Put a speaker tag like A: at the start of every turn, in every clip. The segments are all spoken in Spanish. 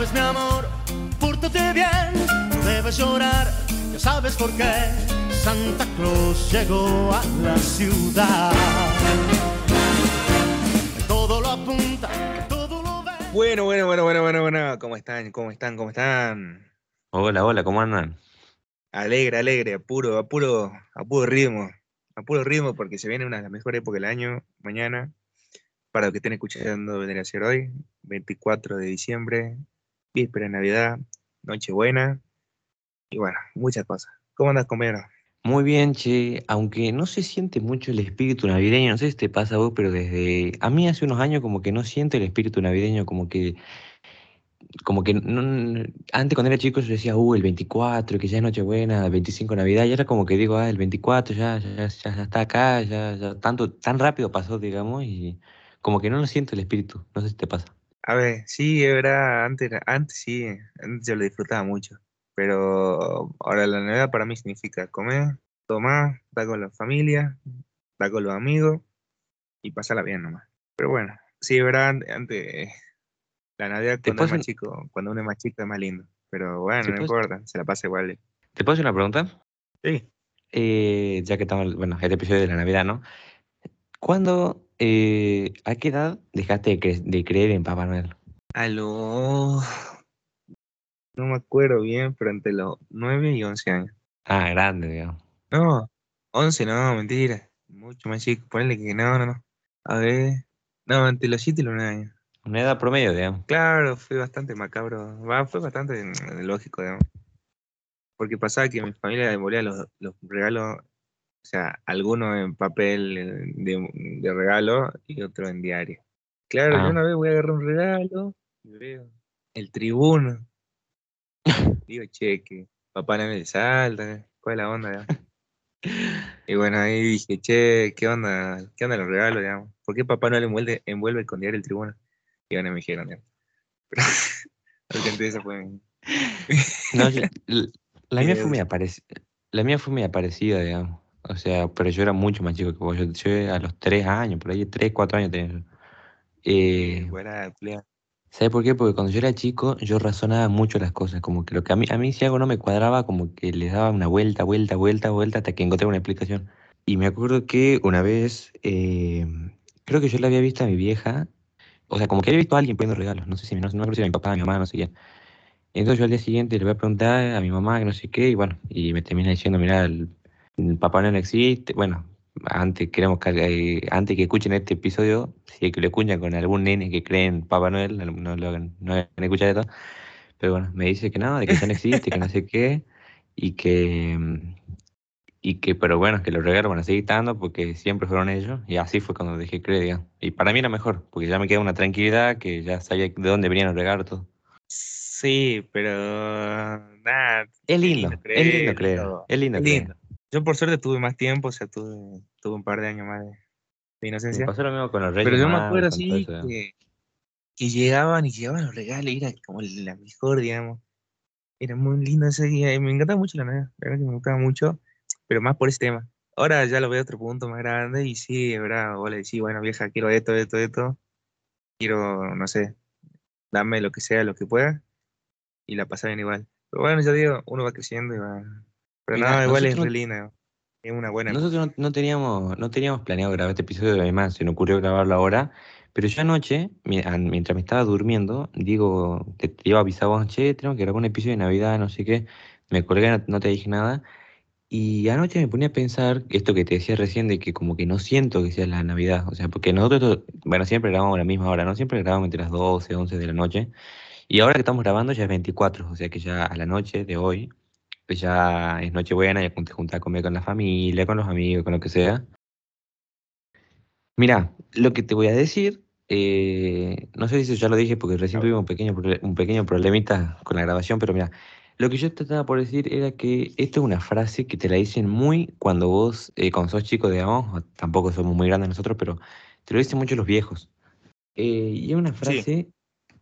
A: sabes, mi amor, pórtate bien, no debes llorar, ya sabes por qué. Santa Claus llegó a la ciudad. Todo lo apunta, todo lo ve.
B: Bueno, bueno, bueno, bueno, bueno, bueno. ¿Cómo están? ¿Cómo están? ¿Cómo están?
C: Hola, hola, ¿cómo andan?
B: Alegre, alegre, a puro, a puro, a puro ritmo. A puro ritmo porque se viene una de las mejores épocas del año, mañana. Para los que estén escuchando, vendría a ser hoy, 24 de diciembre, víspera de Navidad, Nochebuena. Y bueno, muchas cosas. ¿Cómo andas, compañero?
C: Muy bien, che, aunque no se siente mucho el espíritu navideño, no sé si te pasa vos, pero desde a mí hace unos años como que no siento el espíritu navideño, como que como que no- antes cuando era chico yo decía, uh, el 24, que ya es Nochebuena, el 25 Navidad, y ahora como que digo, ah, el 24 ya, ya, ya, ya está acá, ya, ya tanto, tan rápido pasó, digamos, y como que no lo siento el espíritu, no sé si te pasa.
B: A ver, sí, verdad, antes, era- antes sí, antes yo lo disfrutaba mucho. Pero ahora la Navidad para mí significa comer, tomar, estar con la familia, estar con los amigos y pasarla bien nomás. Pero bueno, sí, an- antes, la Navidad
C: ¿Te
B: cuando es más chico, cuando uno es más chico es más lindo. Pero bueno, no
C: puedo-
B: importa, se la pasa igual.
C: te puedo hacer una pregunta?
B: Sí.
C: Eh, ya que estamos, bueno, este episodio de la Navidad, ¿no? ¿Cuándo, eh, a qué edad dejaste de, cre- de creer en Papá Noel?
B: A los, no me acuerdo bien, pero entre los 9 y 11 años.
C: Ah, grande, digamos.
B: No, 11 no, mentira. Mucho más chico, ponle que no, no, no. A ver, no, entre los 7 y los 9 años.
C: Una edad promedio, digamos.
B: Claro, fue bastante macabro. Va, fue bastante mm, lógico, digamos. Porque pasaba que mi familia devolvía los, los regalos, o sea, algunos en papel eh, de, de regalo y otros en diario. Claro, yo
C: Ah,
B: una vez voy a agarrar un regalo y veo el tribuno. Digo, che, que papá no me salta, ¿cuál es la onda? Y bueno, ahí dije, che, ¿qué onda? ¿Qué onda los regalos, digamos? ¿Por qué papá no le envuelve, envuelve con diario el tribuno? Y bueno, me dijeron, digamos. Pero fue...
C: no, la mía fue muy la mía fue muy aparecida, digamos. O sea, pero yo era mucho más chico que vos. Yo, yo a los tres años, por ahí, tres, cuatro años tenía yo. Eh,
B: buena pelea.
C: ¿sabes por qué? Porque cuando yo era chico, yo razonaba mucho las cosas. Como que lo que a mí, a mí si algo no me cuadraba, como que le daba una vuelta, vuelta, vuelta, vuelta, hasta que encontré una explicación. Y me acuerdo que una vez, eh, creo que yo le había visto a mi vieja, o sea, como que había visto a alguien poniendo regalos, no sé si, no, no me acuerdo si era mi papá, mi mamá, no sé quién. Entonces yo al día siguiente le voy a preguntar a mi mamá que no sé qué, y bueno, y me termina diciendo, mira, el Papá Noel no existe. Bueno, antes queremos que, eh, antes que escuchen este episodio, si es que lo escuchan con algún nene que cree en Papá Noel, no, no lo no hagan escuchar esto. Pero bueno, me dice que no, de que ya no existe, que no sé qué, y que, mm, y que, pero bueno, que los regalos van a seguir estando porque siempre fueron ellos, y así fue cuando dejé creer, digamos. Y para mí era mejor, porque ya me queda una tranquilidad, que ya sabía de dónde venían los regalos, todo.
B: Sí, pero nada,
C: Es lindo, es lindo creer, es lindo
B: es
C: creer.
B: lindo. Yo por suerte tuve más tiempo, o sea, tuve, tuve un par de años más de, de
C: Me
B: inocencia.
C: pasó lo mismo con los
B: Pero
C: Reyes
B: yo me acuerdo así que, que llegaban y llegaban los regalos, y era como la mejor, digamos. Era muy lindo ese día, y me encantaba mucho la Navidad, la verdad que me gustaba mucho, pero más por ese tema. Ahora ya lo veo a otro punto más grande, y sí, es verdad, vos le decís, bueno, vieja, quiero esto, esto, esto, quiero, no sé, dame lo que sea, lo que pueda, y la pasa bien igual. Pero bueno, ya digo, uno va creciendo y va... Pero
C: Mira,
B: no, igual es
C: nosotros
B: re
C: no,
B: linda, es una buena
C: nosotros no, no teníamos, no teníamos planeado grabar este episodio, además se nos ocurrió grabarlo ahora, pero yo anoche, mi- an- mientras me estaba durmiendo, digo, te, te iba a avisar vos, che, tenemos que grabar un episodio de Navidad, no sé qué, me colgué, no, no te dije nada, y anoche me ponía a pensar esto que te decía recién, de que como que no siento que sea la Navidad, o sea, porque nosotros, bueno, siempre grabamos a la misma hora, ¿no? Siempre grabamos entre las 12, 11 de la noche, y ahora que estamos grabando ya es 24, o sea que ya a la noche de hoy, pues ya es Nochebuena, ya te juntas a comer con la familia, con los amigos, con lo que sea. Mira, lo que te voy a decir, eh, no sé si ya lo dije porque recién tuvimos un pequeño, un pequeño problemita con la grabación, pero mira, lo que yo te estaba por decir era que esto es una frase que te la dicen muy cuando vos, eh, cuando sos chico, digamos, tampoco somos muy grandes nosotros, pero te lo dicen mucho los viejos. Eh, y es una
B: Sí,
C: frase,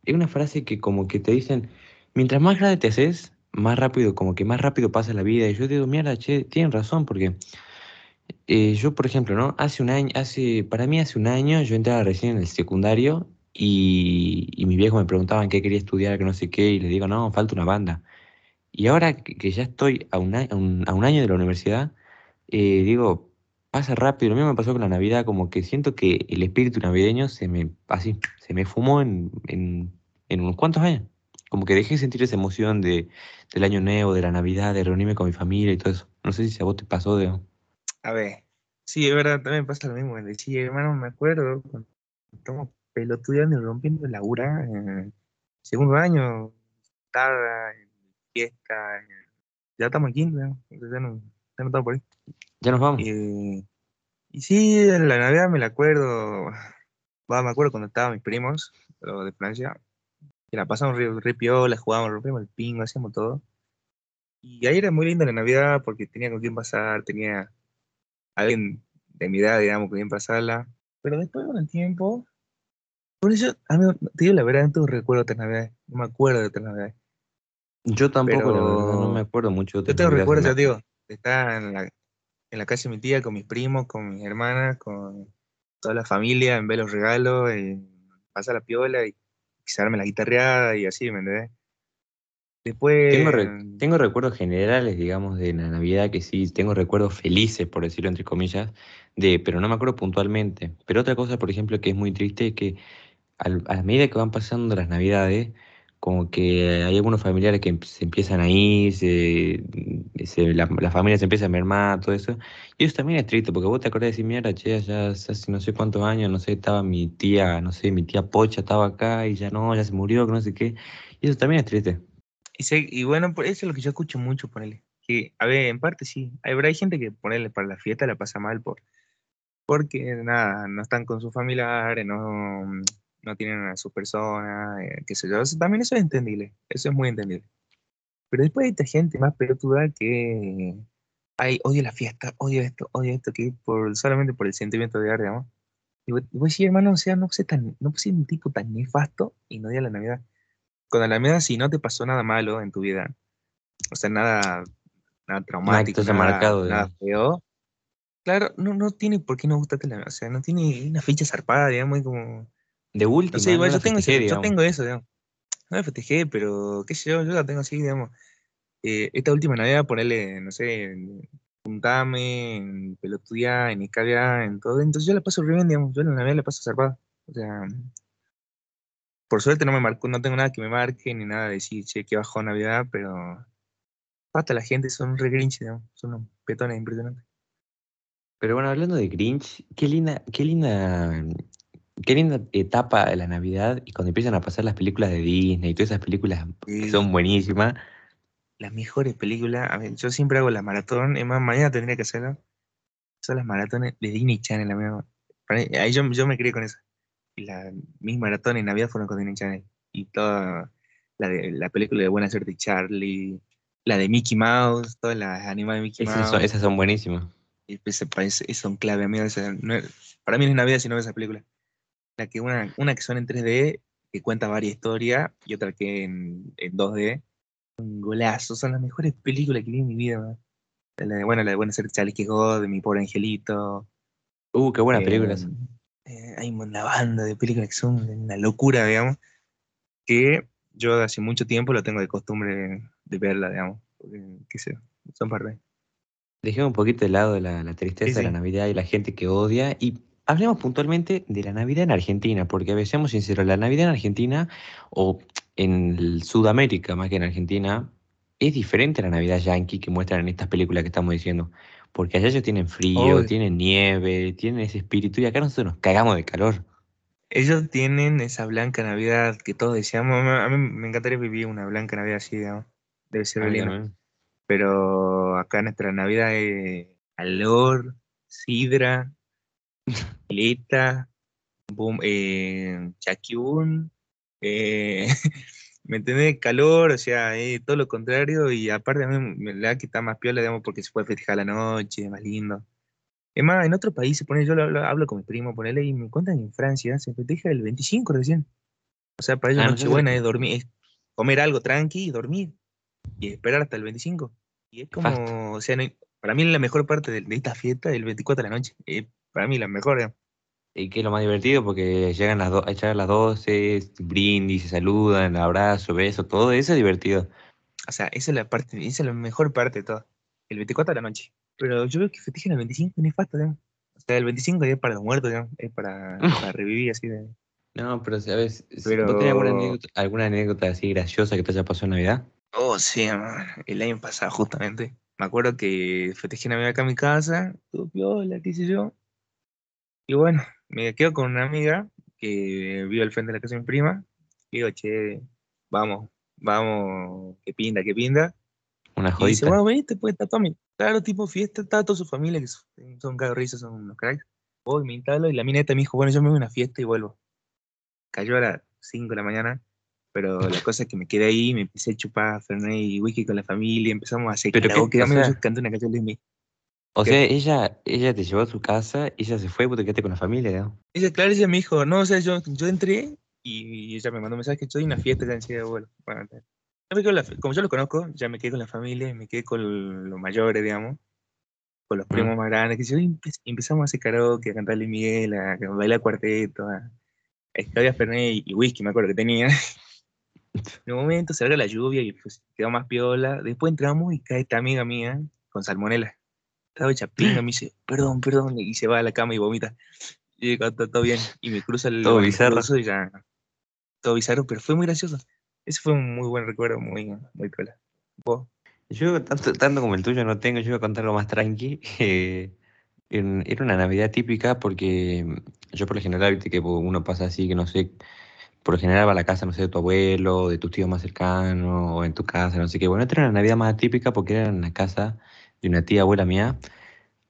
C: es una frase que como que te dicen, mientras más grande te haces, más rápido, como que más rápido pasa la vida. Y yo digo, mierda, che, tienen razón, porque eh, yo, por ejemplo, ¿no? Hace un año, hace, para mí hace un año yo entraba recién en el secundario Y, y mis viejos me preguntaban qué quería estudiar, que no sé qué, y les digo, no, falta una banda. Y ahora que, ya estoy a un, a un, a un año de la universidad, eh, digo, pasa rápido. Lo mismo me pasó con la Navidad, como que siento que el espíritu navideño se me, así, se me fumó en, en, en unos cuantos años. Como que dejé de sentir esa emoción de, del año nuevo, de la Navidad, de reunirme con mi familia y todo eso. No sé si a vos te pasó de...
B: A ver, sí, es verdad, también pasa lo mismo. Sí, hermano, me acuerdo cuando estamos pelotudeando y rompiendo la ura en segundo año, tarda, fiesta, ya estamos en quinto, ya, no, ya no estamos por ahí.
C: Ya nos vamos.
B: Y, y sí, la Navidad me la acuerdo, va, me acuerdo cuando estaban mis primos, los de Francia, que la pasamos re, re piola, jugábamos, rompíamos el pingo, hacíamos todo. Y ahí era muy linda la Navidad porque tenía con quién pasar, tenía alguien de mi edad, digamos, con quien pasarla. Pero después con el tiempo, por eso, a mí, te digo la verdad, no tengo recuerdo de otras Navidades, no me acuerdo de otras Navidades.
C: Yo tampoco, la verdad, no
B: pero-
C: me acuerdo mucho de
B: Yo tengo recuerdos, ya digo, de estar en la, en la casa de mi tía con mis primos, con mis hermanas, con toda la familia, en ver los regalos, en pasar la piola y quizá la guitarreada y así, ¿me entendés? Después,
C: Tengo, re- tengo recuerdos generales, digamos, de la Navidad que sí, tengo recuerdos felices, por decirlo entre comillas, de, pero no me acuerdo puntualmente. Pero otra cosa, por ejemplo, que es muy triste es que al- a medida que van pasando las Navidades, como que hay algunos familiares que se empiezan a ir, se, se- la, la familia se empieza a mermar, todo eso. Y eso también es triste, porque vos te acordás de decir, mira, che, ya hace no sé cuántos años, no sé, estaba mi tía, no sé, mi tía Pocha estaba acá y ya no, ya se murió, que no sé qué. Y eso también es triste.
B: y, sé- y bueno, por eso es lo que yo escucho mucho, ponele. Que, a ver, en parte sí, hay, hay gente que, ponele, para la fiesta la pasa mal por, porque, nada, no están con sus familiares, no, no tienen a su persona, eh, qué sé yo. Eso- también eso es entendible, eso es muy entendible. Pero después hay esta gente más pelotuda que, ay, odio la fiesta, odio esto, odio esto, que por, solamente por el sentimiento de arte, digamos. Y vos, y vos decís, hermano, o sea, no sé tan, no seas un tipo tan nefasto y no odia la Navidad. Con la Navidad, si no te pasó nada malo en tu vida, o sea, nada, nada traumático, nada,
C: marcado,
B: nada feo, claro, no, no tiene por qué no gustarte la Navidad, o sea, no tiene una fecha zarpada, digamos, y como,
C: De última,
B: no yo tengo,
C: festejé,
B: yo tengo eso, digamos. No la festejé, pero qué sé yo, yo la tengo así, digamos. Eh, esta última Navidad, ponerle, no sé, en juntame, en pelotudear, en escabiar, en todo. Entonces yo la paso re bien, digamos. Yo la Navidad la paso zarpada. O sea, por suerte no me marcó, no tengo nada que me marque, ni nada de decir, che, que bajó Navidad, pero hasta la gente son re grinch, digamos. Son unos petones impresionantes.
C: Pero bueno, hablando de Grinch, qué linda, qué linda, qué linda etapa de la Navidad y cuando empiezan a pasar las películas de Disney y todas esas películas que
B: Sí.
C: son buenísimas.
B: Las mejores películas, a ver, yo siempre hago la maratón, es más, mañana tendría que hacerlo. Son las maratones de Disney Channel, mí- Ahí yo, yo me crié con eso. Y la, mis maratones en Navidad fueron con Disney Channel. Y toda la, de, la película de Buena Suerte Charlie, la de Mickey Mouse, todas las animadas de Mickey
C: Esas
B: Mouse.
C: son, esas son buenísimas.
B: Pues, eso- eso son clave, amigo. esa- no es- para mí no es Navidad si no ves esa película. La que una, una que son en 3D, que cuenta varias historias, y otra que en, en 2D. Un golazo, son las mejores películas que vi en mi vida, man. La de, bueno, la de Buena Suerte Charlie, God, de Mi Pobre Angelito.
C: Uh, qué buenas
B: Eh,
C: películas.
B: eh, hay una banda de películas que son una locura, digamos, que yo hace mucho tiempo lo tengo de costumbre de verla, digamos, porque, qué sé, son parte.
C: Dejemos un poquito de lado la, la tristeza
B: Sí,
C: de la. Navidad y la gente que odia y hablemos puntualmente de la Navidad en Argentina, porque a ver, seamos sinceros, la Navidad en Argentina o en Sudamérica más que en Argentina es diferente a la Navidad yankee que muestran en estas películas que estamos diciendo, porque allá ellos tienen frío,
B: Obvio.
C: tienen nieve, tienen ese espíritu y acá nosotros nos cagamos de calor.
B: Ellos tienen esa blanca Navidad que todos deseamos. A mí me encantaría vivir una blanca Navidad así, digamos. Debe ser lindo. Pero acá nuestra Navidad es calor, sidra, pileta, boom, eh, chaquiún, eh, ¿me? Calor, o sea, es todo lo contrario y aparte a mí me la está más piola, digamos, porque se puede festejar la noche, más lindo. Es más, en otros países, pone, yo lo, hablo, hablo con mi primo, ponele, y me cuentan que en Francia se festeja el 25 recién. O sea, para ellos
C: Ah,
B: Nochebuena es dormir, es comer algo tranqui y dormir. Y esperar hasta el 25. Y es como,
C: Fasto.
B: o sea, no hay- para mí la mejor parte de, de esta fiesta es el 24 de la noche. Es para mí la mejor, digamos.
C: Y que es lo más divertido porque llegan las, a echar las 12, brindis, se saludan, abrazo, beso, todo eso es divertido.
B: O sea, esa es la parte, esa es la mejor parte de todo. El 24 de la noche. Pero yo veo que festejan el 25 y nefasto, digamos. O sea, el 25 es para los muertos, digamos. Es para, para revivir así de.
C: No, pero sabes,
B: Pero-
C: ¿vos tenés alguna anécdota, alguna anécdota así graciosa que te haya pasado en Navidad?
B: Oh, sí, el año pasado justamente. Me acuerdo que festejé Navidad acá en mi casa, todo piola, qué sé yo. Y bueno, me quedo con una amiga que vive al frente de la casa de mi prima. Y digo, che, vamos, vamos, que pinda, que pinda.
C: Una
B: Y dice,
C: jodita.
B: bueno, veniste, pues está Tommy. Claro, tipo fiesta, está toda su familia, que son, risa, son unos cracks. Voy, me instalo y la mineta me dijo, bueno, yo me voy a una fiesta y vuelvo. Cayó a las 5 de la mañana, pero la cosa es que me quedé ahí, me empecé a chupar Fernet y whisky con la familia, empezamos a hacer
C: Pero qué- o sea-
B: yo canté una canción de mí.
C: O
B: ¿Qué?
C: sea, ella, ella te llevó a su casa, ella se fue, vos te quedaste con la familia, ¿no?
B: Ella, claro, ella me dijo, no, o sea, yo, yo entré y ella me mandó un mensaje, estoy en una fiesta, ya enseguida vuelvo. Bueno, la como yo lo conozco, ya me quedé con la familia, me quedé con los mayores, digamos, con los
C: Mm.
B: primos más grandes, que yo, y empe- y empezamos a hacer karaoke, a cantar Luis Miguel, a, a bailar cuarteto, a, a Fernet y, y whisky, me acuerdo que tenía. En un momento se larga la lluvia y pues, quedó más piola. Después entramos y cae esta amiga mía con salmonela. Estaba hecha pinga, me dice, perdón, perdón, y se va a la cama y vomita. Y digo, todo, todo bien. Y me cruza el
C: Todo bizarro.
B: y ya. Todo bizarro, pero fue muy gracioso. Ese fue un muy buen recuerdo, muy, muy. ¿Vos?
C: Yo, tanto, tanto como el tuyo no tengo, yo voy a contar algo más tranqui. eh, en- era una Navidad típica porque mm, yo por lo general, viste que uno pasa así, que no sé, por lo general va a la casa, no sé, de tu abuelo, de tus tíos más cercanos, o en tu casa, no sé qué. Bueno, esta era una Navidad más típica porque era en la casa de una tía abuela mía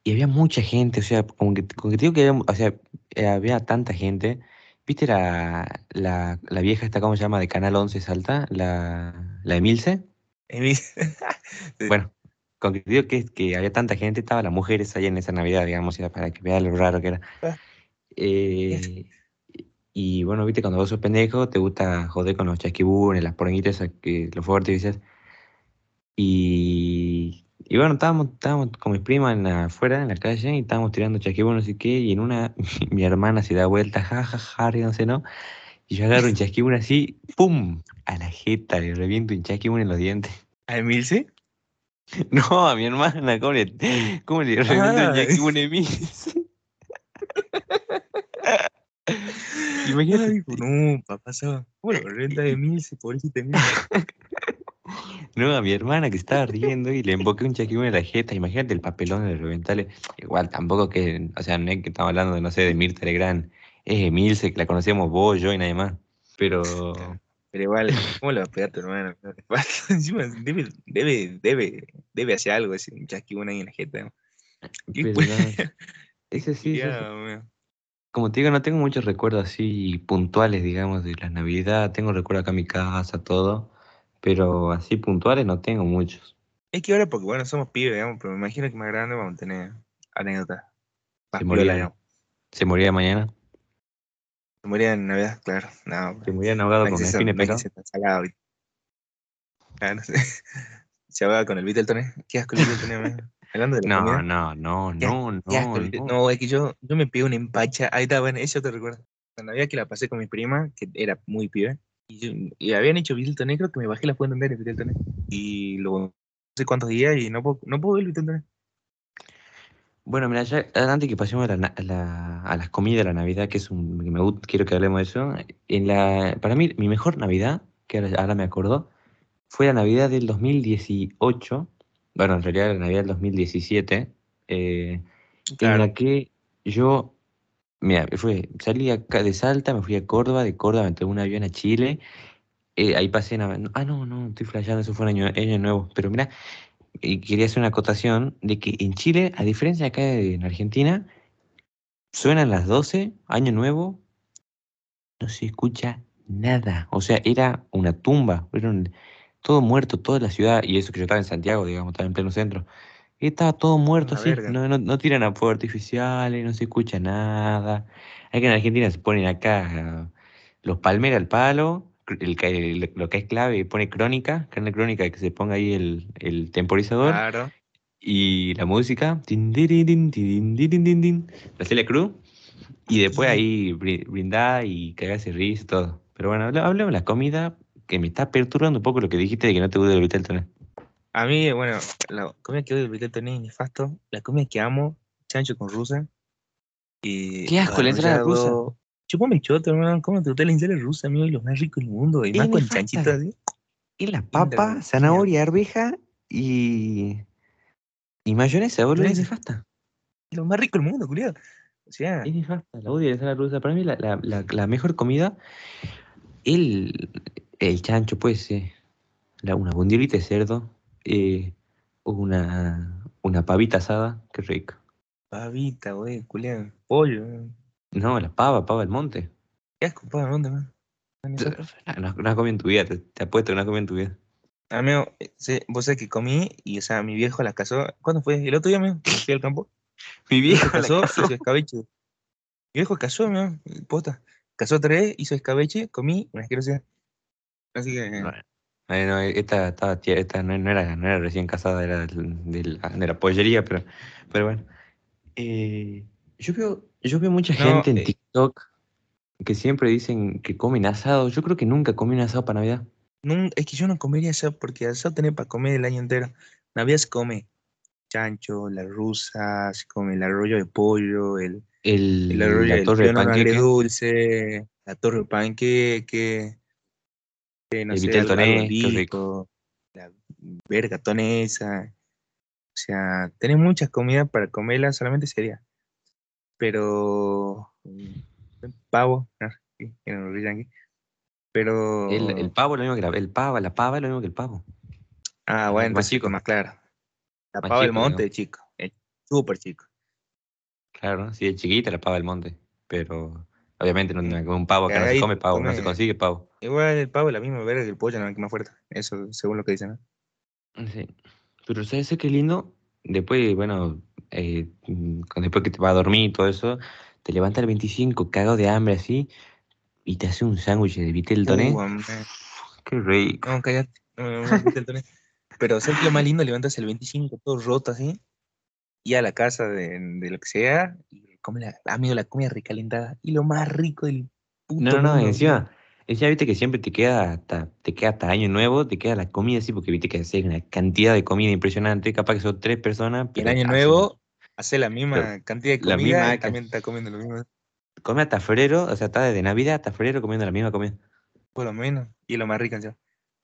C: y había mucha gente, o sea, como que, como que te digo que había, o sea, eh, había tanta gente. ¿Viste la, la, la vieja esta, cómo se llama, de Canal 11 Salta? La, la Emilce.
B: Emi-
C: Bueno, con que te digo que, que había tanta gente, estaban las mujeres ahí en esa Navidad, digamos, era para que veas lo raro que era.
B: Ah.
C: Eh, y bueno, viste, cuando vos sos pendejo, te gusta joder con los chasquibunes, las poronguitas, los fuegos artificiales. Y, y bueno, estábamos, estábamos con mis primas en la- afuera, en la calle, y estábamos tirando chasquibunes, no sé qué, y en una, mi hermana se da vuelta, ja, ja, ja, ríanse, ¿no? Y yo agarro un chasquibún así, ¡pum! A la jeta, le reviento un chasquibún en los dientes.
B: ¿A Emilce?
C: No, a mi hermana, ¿cómo le, cómo le reviento
B: Ah.
C: un chasquibún en mí? Imagínate.
B: No, papá, pasó. Bueno, renta de Emilce, pobrecita Emilce.
C: No, a mi hermana que estaba riendo y le emboqué un chasquibún en la jeta. Imagínate el papelón de reventarle. Igual, tampoco que, o sea, no es que estamos hablando de, no sé, de Mirta Legrand. Es Emilce, que la conocíamos vos, yo y nadie más. Pero,
B: Pero igual, ¿cómo le va a pegar a tu hermano? Encima debe, debe, debe, debe hacer algo ese chasquibón ahí en la jeta. ¿no? ¿Qué
C: pero sí, sí. Como te digo, no tengo muchos recuerdos así puntuales, digamos, de la Navidad. Tengo recuerdos acá en mi casa, todo. Pero así puntuales no tengo muchos.
B: Es que ahora, porque bueno, somos pibes, digamos, pero me imagino que más grande vamos a tener anécdotas.
C: Se moría, se moría mañana.
B: Se moría en Navidad, claro. No,
C: Se morían ahogados
B: no
C: con
B: hay que ser-
C: espina
B: ¿viste? Ah, no sé. Se ahogaba con el Beatleton. Qué asco el Beatleton, amigo. Hablando de la
C: No,
B: comida.
C: no, no,
B: Qué,
C: no,
B: qué asco
C: no, no.
B: No, es que yo, yo me pegué una empacha. Ahí está, bueno, eso te recuerdo. La Navidad que la pasé con mi prima, que era muy pibe, y, y habían hecho Beatleton, creo que me bajé la fuente entera de Beatleton. Y luego, no sé cuántos días, y no puedo, no puedo ver el Beatleton.
C: Bueno, mira, ya antes que pasemos a, la na- a la- a las comidas de la Navidad, que es un, que me gusta, quiero que hablemos de eso. En la, para mí, mi mejor Navidad, que ahora, ahora me acordó, fue la Navidad del 2018. Bueno, en realidad la Navidad del 2017, eh, en
B: Claro.
C: la que yo, mira, fue, salí acá de Salta, me fui a Córdoba, de Córdoba me tomé un avión a Chile, eh, ahí pasé, en, ah, no, no, estoy flasheando, eso fue un año, año nuevo, pero mira, y quería hacer una acotación de que en Chile, a diferencia de acá en Argentina, suenan las 12, año nuevo, no se escucha nada, o sea, era una tumba, era un- todo muerto, toda la ciudad, y eso que yo estaba en Santiago, digamos, estaba en pleno centro. Estaba todo muerto así, no, no, no tiran a fuegos artificiales, no se escucha nada. Hay que en Argentina se ponen acá los palmeras al palo, el, lo que es clave, pone crónica, carne crónica, que se ponga ahí el, el temporizador
B: Claro.
C: y la música, la Celia Cruz, Y después ahí bri- brindar y cagarse risa y todo. Pero bueno, hablemos de la comida, que me está perturbando un poco lo que dijiste de que no te gusta el toné.
B: A mí, bueno, la comida que odio vitel toné es nefasto. La comida que amo, chancho con rusa. Y
C: Qué asco, la ensalada rusa.
B: Chupame choto, hermano. ¿Cómo te gusta la ensalada rusa, amigo? Y lo más rico del mundo. Y más con
C: nefasta.
B: chanchito así.
C: Y la
B: papa,
C: papa, zanahoria, arveja y. Y mayonesa, boludo, es nefasta.
B: Lo más rico del mundo, culiado. O sea,
C: Es nefasta, la odio la ensalada rusa. Para mí la, la, la, la mejor comida, el, el chancho, puede ser. La, una bondiola de cerdo, eh, una, una pavita asada, qué rico.
B: pavita, güey, culiado. Pollo.
C: No, la pava, pava del monte.
B: Qué asco, pava, ¿dónde, man?
C: No, no has comido en tu vida, te, te apuesto que no has comido en tu vida.
B: Amigo, vos sabés que comí y, o sea, mi viejo la casó. ¿Cuándo fue? ¿El otro día, amigo? Fui al campo.
C: Mi
B: viejo
C: viejo la
B: casó,
C: casó.
B: hizo escabeche. Mi viejo casó, amigo, posta. Casó tres, hizo escabeche, comí, una asquerosidad. Así que,
C: Bueno, eh, no, esta, estaba esta no, no era, no era recién casada, era de la, de la pollería, pero, pero bueno. Eh, yo veo, yo veo mucha
B: No,
C: gente en
B: eh.
C: TikTok que siempre dicen que comen asado. Yo creo que nunca comí un asado para Navidad.
B: es que yo no comería asado porque asado tenés para comer el año entero. Navidad se come chancho, la rusa, se come el arroyo de pollo, el,
C: El,
B: el arroyo
C: la torre de panqueque,
B: agridulce, la torre de panqueque, no
C: El
B: sé,
C: toné,
B: la verga tonesa. O sea, tenés muchas comidas para comerlas, solamente sería. Pero mm, pavo, no, que no. Pero
C: el, el pavo es lo mismo que la, el pava, la pava es lo mismo que el pavo.
B: ah, bueno,
C: más chico.
B: más claro. La
C: Más
B: pava del monte, chico, es súper chico.
C: Claro, sí, es chiquita la pava del monte, pero obviamente no, un pavo acá no se come pavo, no se consigue pavo.
B: Igual el pavo es la misma verga que el pollo, no que más fuerte. Eso según lo que dicen, ¿no?
C: Sí. Pero ¿sabes qué lindo? Después, bueno, eh, mm, después que te vas a dormir y todo eso, te levantas el 25 cagado de hambre así y te hace un sándwich de vitel toné.
B: Uh.
C: Qué rico.
B: No, cállate. No. Pero ¿sabes lo más lindo? Levantas el 25 todo roto así. Y a la casa de, de lo que sea. Y come la, amigo, la comida recalentada. Y lo más rico del puto
C: No, no, no, encima, encima viste que siempre te queda hasta, te queda hasta año nuevo, te queda la comida así, porque viste que haces una cantidad de comida impresionante, capaz que son tres personas,
B: Y el
C: pero
B: año nuevo hace la misma
C: Pero
B: cantidad de
C: la
B: comida
C: misma
B: y también está comiendo lo mismo.
C: come hasta febrero, o sea, está desde Navidad hasta febrero comiendo la misma comida.
B: Por lo menos. Y es lo más rico, encima.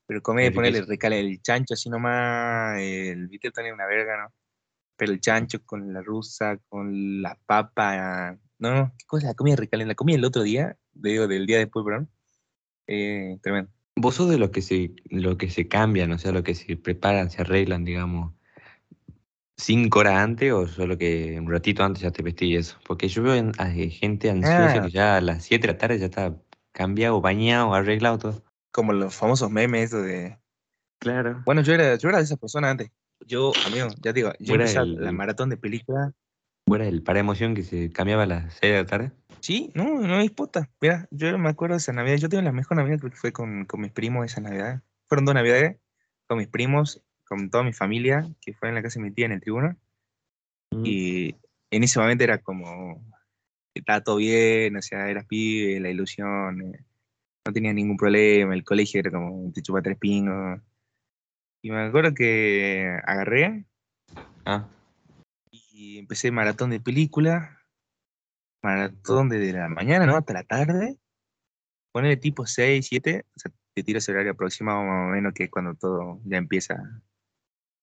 B: Pero comer,
C: Es
B: ponerle recale el chancho así nomás. El toné es una verga, ¿no? Pero el chancho con la rusa, con la papa. No, qué cosa, la comida recalenta. La comida el otro día, digo, del día después, perdón. Eh, tremendo.
C: ¿Vos sos de los que se, lo que se cambian, o sea, los que se preparan, se arreglan, digamos, cinco horas antes o solo que un ratito antes ya te vestís y eso? Porque yo veo en- a gente ansiosa
B: Ah.
C: que ya a las 7 de la tarde ya está cambiado, bañado, arreglado todo.
B: Como los famosos memes de.
C: Claro.
B: Bueno, yo era, yo era de esa persona antes. Yo, amigo, ya te digo, yo empecé
C: el-
B: la maratón de películas.
C: Fuera el para emoción que se cambiaba a las 6 de la tarde.
B: Sí, no, no es puta. Mira, yo me acuerdo de esa Navidad. Yo tengo la mejor Navidad, creo que fue con, con mis primos esa Navidad. Fueron dos Navidades con mis primos, con toda mi familia, que fue en la casa de mi tía en el tribuno. Y en ese momento era como, estaba todo bien, o sea, eras pibe, la ilusión, eh, no tenía ningún problema, el colegio era como, te chupa tres pingos. Y me acuerdo que agarré
C: Ah,
B: y empecé maratón de película, maratón desde la mañana, ¿no? Hasta la tarde. Ponerle tipo 6, 7, o sea, te tiras el horario aproximado más o menos que es cuando todo ya empieza.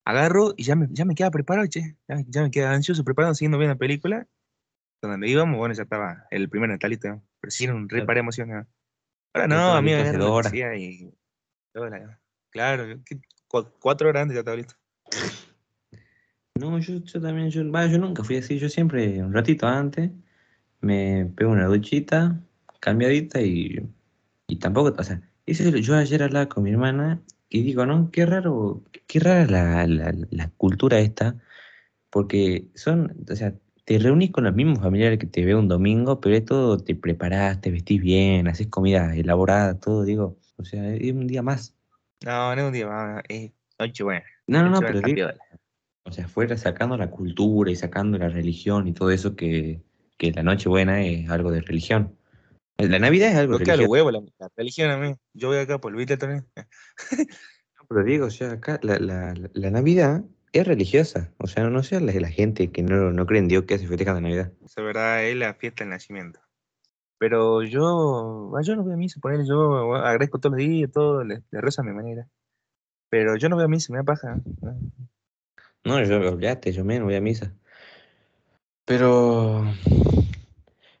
B: Agarro y ya me, ya me queda preparado, che. Ya, me- ya me queda ansioso preparado, siguiendo viendo la película. Donde íbamos, bueno, ya estaba el primer Natalito, ¿no? pero sí era un re
C: Claro.
B: para emoción. ¿no? Ahora
C: Ya
B: no,
C: horas.
B: y. la- Claro, cuatro horas antes ya estaba listo.
C: No, yo, yo también, yo, va, yo nunca fui así, yo siempre un ratito antes me pego una duchita, cambiadita y, y tampoco, o sea, eso yo ayer hablaba con mi hermana y digo, no, qué raro, qué rara la, la, la cultura esta, porque son, o sea, te reunís con los mismos familiares que te veo un domingo, pero es todo, te preparás, te vestís bien, haces comida elaborada, todo, digo, o sea, es un día más.
B: No, no es un día más, es noche buena.
C: No, no, no, pero. O sea, fuera sacando la cultura y sacando la religión y todo eso que, que la Nochebuena es algo de religión. La Navidad es algo
B: los
C: religioso.
B: huevos, la, la religión a mí. Yo voy acá por el Vita también.
C: No, Pero digo, o sea, acá la, la- la- Navidad es religiosa. O sea, no sea la, la gente que no, no cree en Dios que hace festeja la Navidad.
B: Esa verdad es la fiesta del nacimiento. Pero yo, ah, yo no voy a misa, poner yo agradezco todos los días, todo, le, le rezo a mi manera. Pero yo no voy a misa, me da paja. ¿no?
C: No, yo, olvídate, yo menos voy a misa. Pero,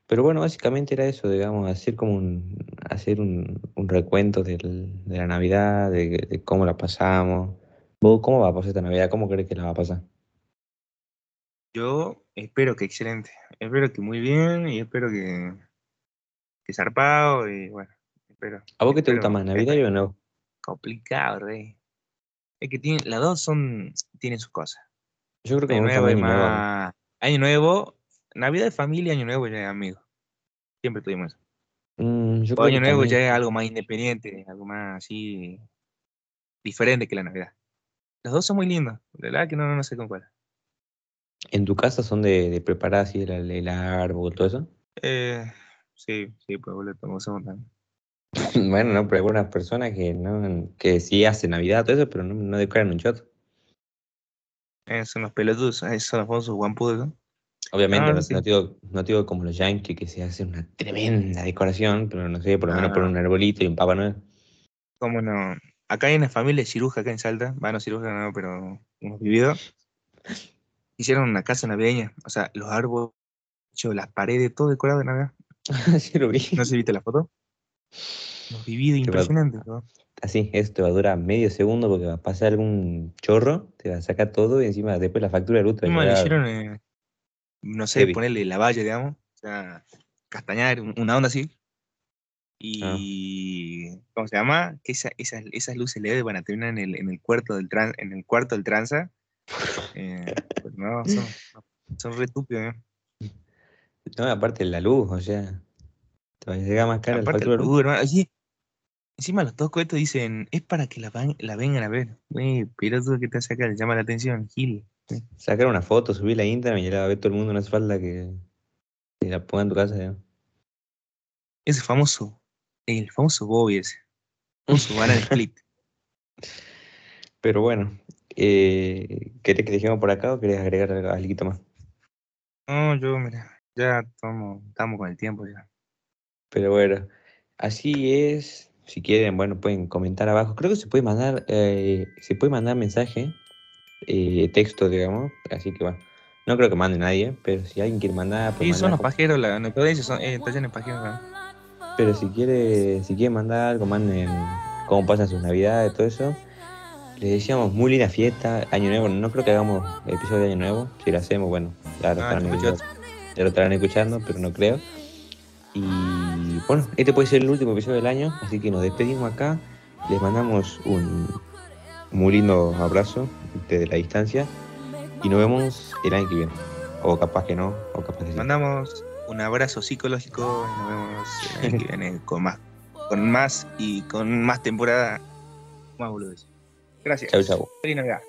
C: pero bueno, básicamente era eso, digamos, hacer como un, hacer un, un recuento del- de la Navidad, de, de cómo la pasamos. ¿Vos cómo va a pasar esta Navidad? ¿Cómo crees que la va a pasar?
B: Yo espero que excelente, espero que muy bien y espero que, que zarpado y bueno, espero.
C: ¿A vos qué te gusta más, Navidad o no?
B: Complicado, rey. Es que tiene, las dos son, tienen sus cosas.
C: Yo creo que
B: Año nuevo,
C: más Año Nuevo.
B: más- Año nuevo, Navidad de familia, Año Nuevo ya es amigo. Siempre tuvimos eso.
C: Mm, yo
B: O
C: creo
B: Año
C: que
B: Nuevo
C: también-
B: ya es algo más independiente, algo más así diferente que la Navidad. Los dos son muy lindos, de verdad que no, no sé con cuál.
C: ¿En tu casa son de, de preparar así el, el árbol, todo eso?
B: Eh, sí, sí, pues boludo, como somos tan-
C: Bueno, no, pero hay algunas personas que no, que sí hacen Navidad, todo eso, pero no, no decoran un shot.
B: eh, son los pelotudos, eh, son los famosos guampudos. ¿no?
C: Obviamente,
B: Ah,
C: no,
B: sí.
C: no digo, no te digo como los yankees que se hacen una tremenda decoración, pero no sé, por lo menos
B: Ah.
C: poner un arbolito y un Papá Noel.
B: ¿Cómo no? Acá hay una familia ciruja acá en Salta, bueno, ciruja no, pero hemos vivido. Hicieron una casa navideña, o sea, los árboles, las paredes, todo decorado de Navidad.
C: sí, lo vi.
B: No si viste la foto. Hemos vivido
C: Qué bárbaro.
B: impresionante. ¿no?
C: Así, esto va a durar medio segundo porque va a pasar algún chorro, te va a sacar todo y encima después la factura de luz te va a
B: hicieron, eh, no sé,
C: Heavy.
B: ponerle la valla, digamos, o sea, castañar, un- una onda así.
C: Ah.
B: Y, ¿cómo se llama? Que esa- esas, esas luces LED van a terminar en el, en el cuarto del tran, en el cuarto del tranza. Eh, pues no, son, son re estúpidos, ¿eh?
C: No, aparte la luz, o sea, te va a llegar más cara la
B: Aparte, el hermano, oye, encima los toscos estos dicen, es para que la, van- la vengan a ver. Güey, pero tú que te hace acá, le llama la atención, Gil.
C: Sacar una foto, subirla a Instagram y la va a ver todo el mundo, hace falta que, que la ponga en tu casa. ya.
B: Ese famoso, el famoso Bobby ese. Famoso banana split.
C: Pero bueno, eh, ¿querés que dejemos por acá o querés agregar algo, algo más?
B: No, yo, mira, ya estamos con el tiempo ya.
C: Pero bueno, así es. Si quieren, bueno, pueden comentar abajo. Creo que se puede mandar, eh, se puede mandar mensaje, eh, texto, digamos. Así que bueno, no creo que mande nadie, pero si alguien quiere mandar, puede
B: Sí, son los pajeros, la no puedo decir, son, eh, está lleno de pajeros. ¿no?
C: Pero si quiere, si quieren mandar algo, manden cómo pasan sus navidades, todo eso. Les decíamos muy linda fiesta, año nuevo. No creo que hagamos episodio de año nuevo. Si lo hacemos, bueno, ya lo,
B: Ah,
C: estarán,
B: escuché
C: ya lo estarán escuchando, pero no creo. Y bueno, este puede ser el último episodio del año, así que nos despedimos acá. Les mandamos un muy lindo abrazo desde la distancia y nos vemos el año que viene. O capaz que no, o capaz que sí.
B: Mandamos un abrazo psicológico y nos vemos el año que viene con más, con más y con más temporada. Más boludeces. Gracias.
C: Chau, chau.
B: Feliz Navidad.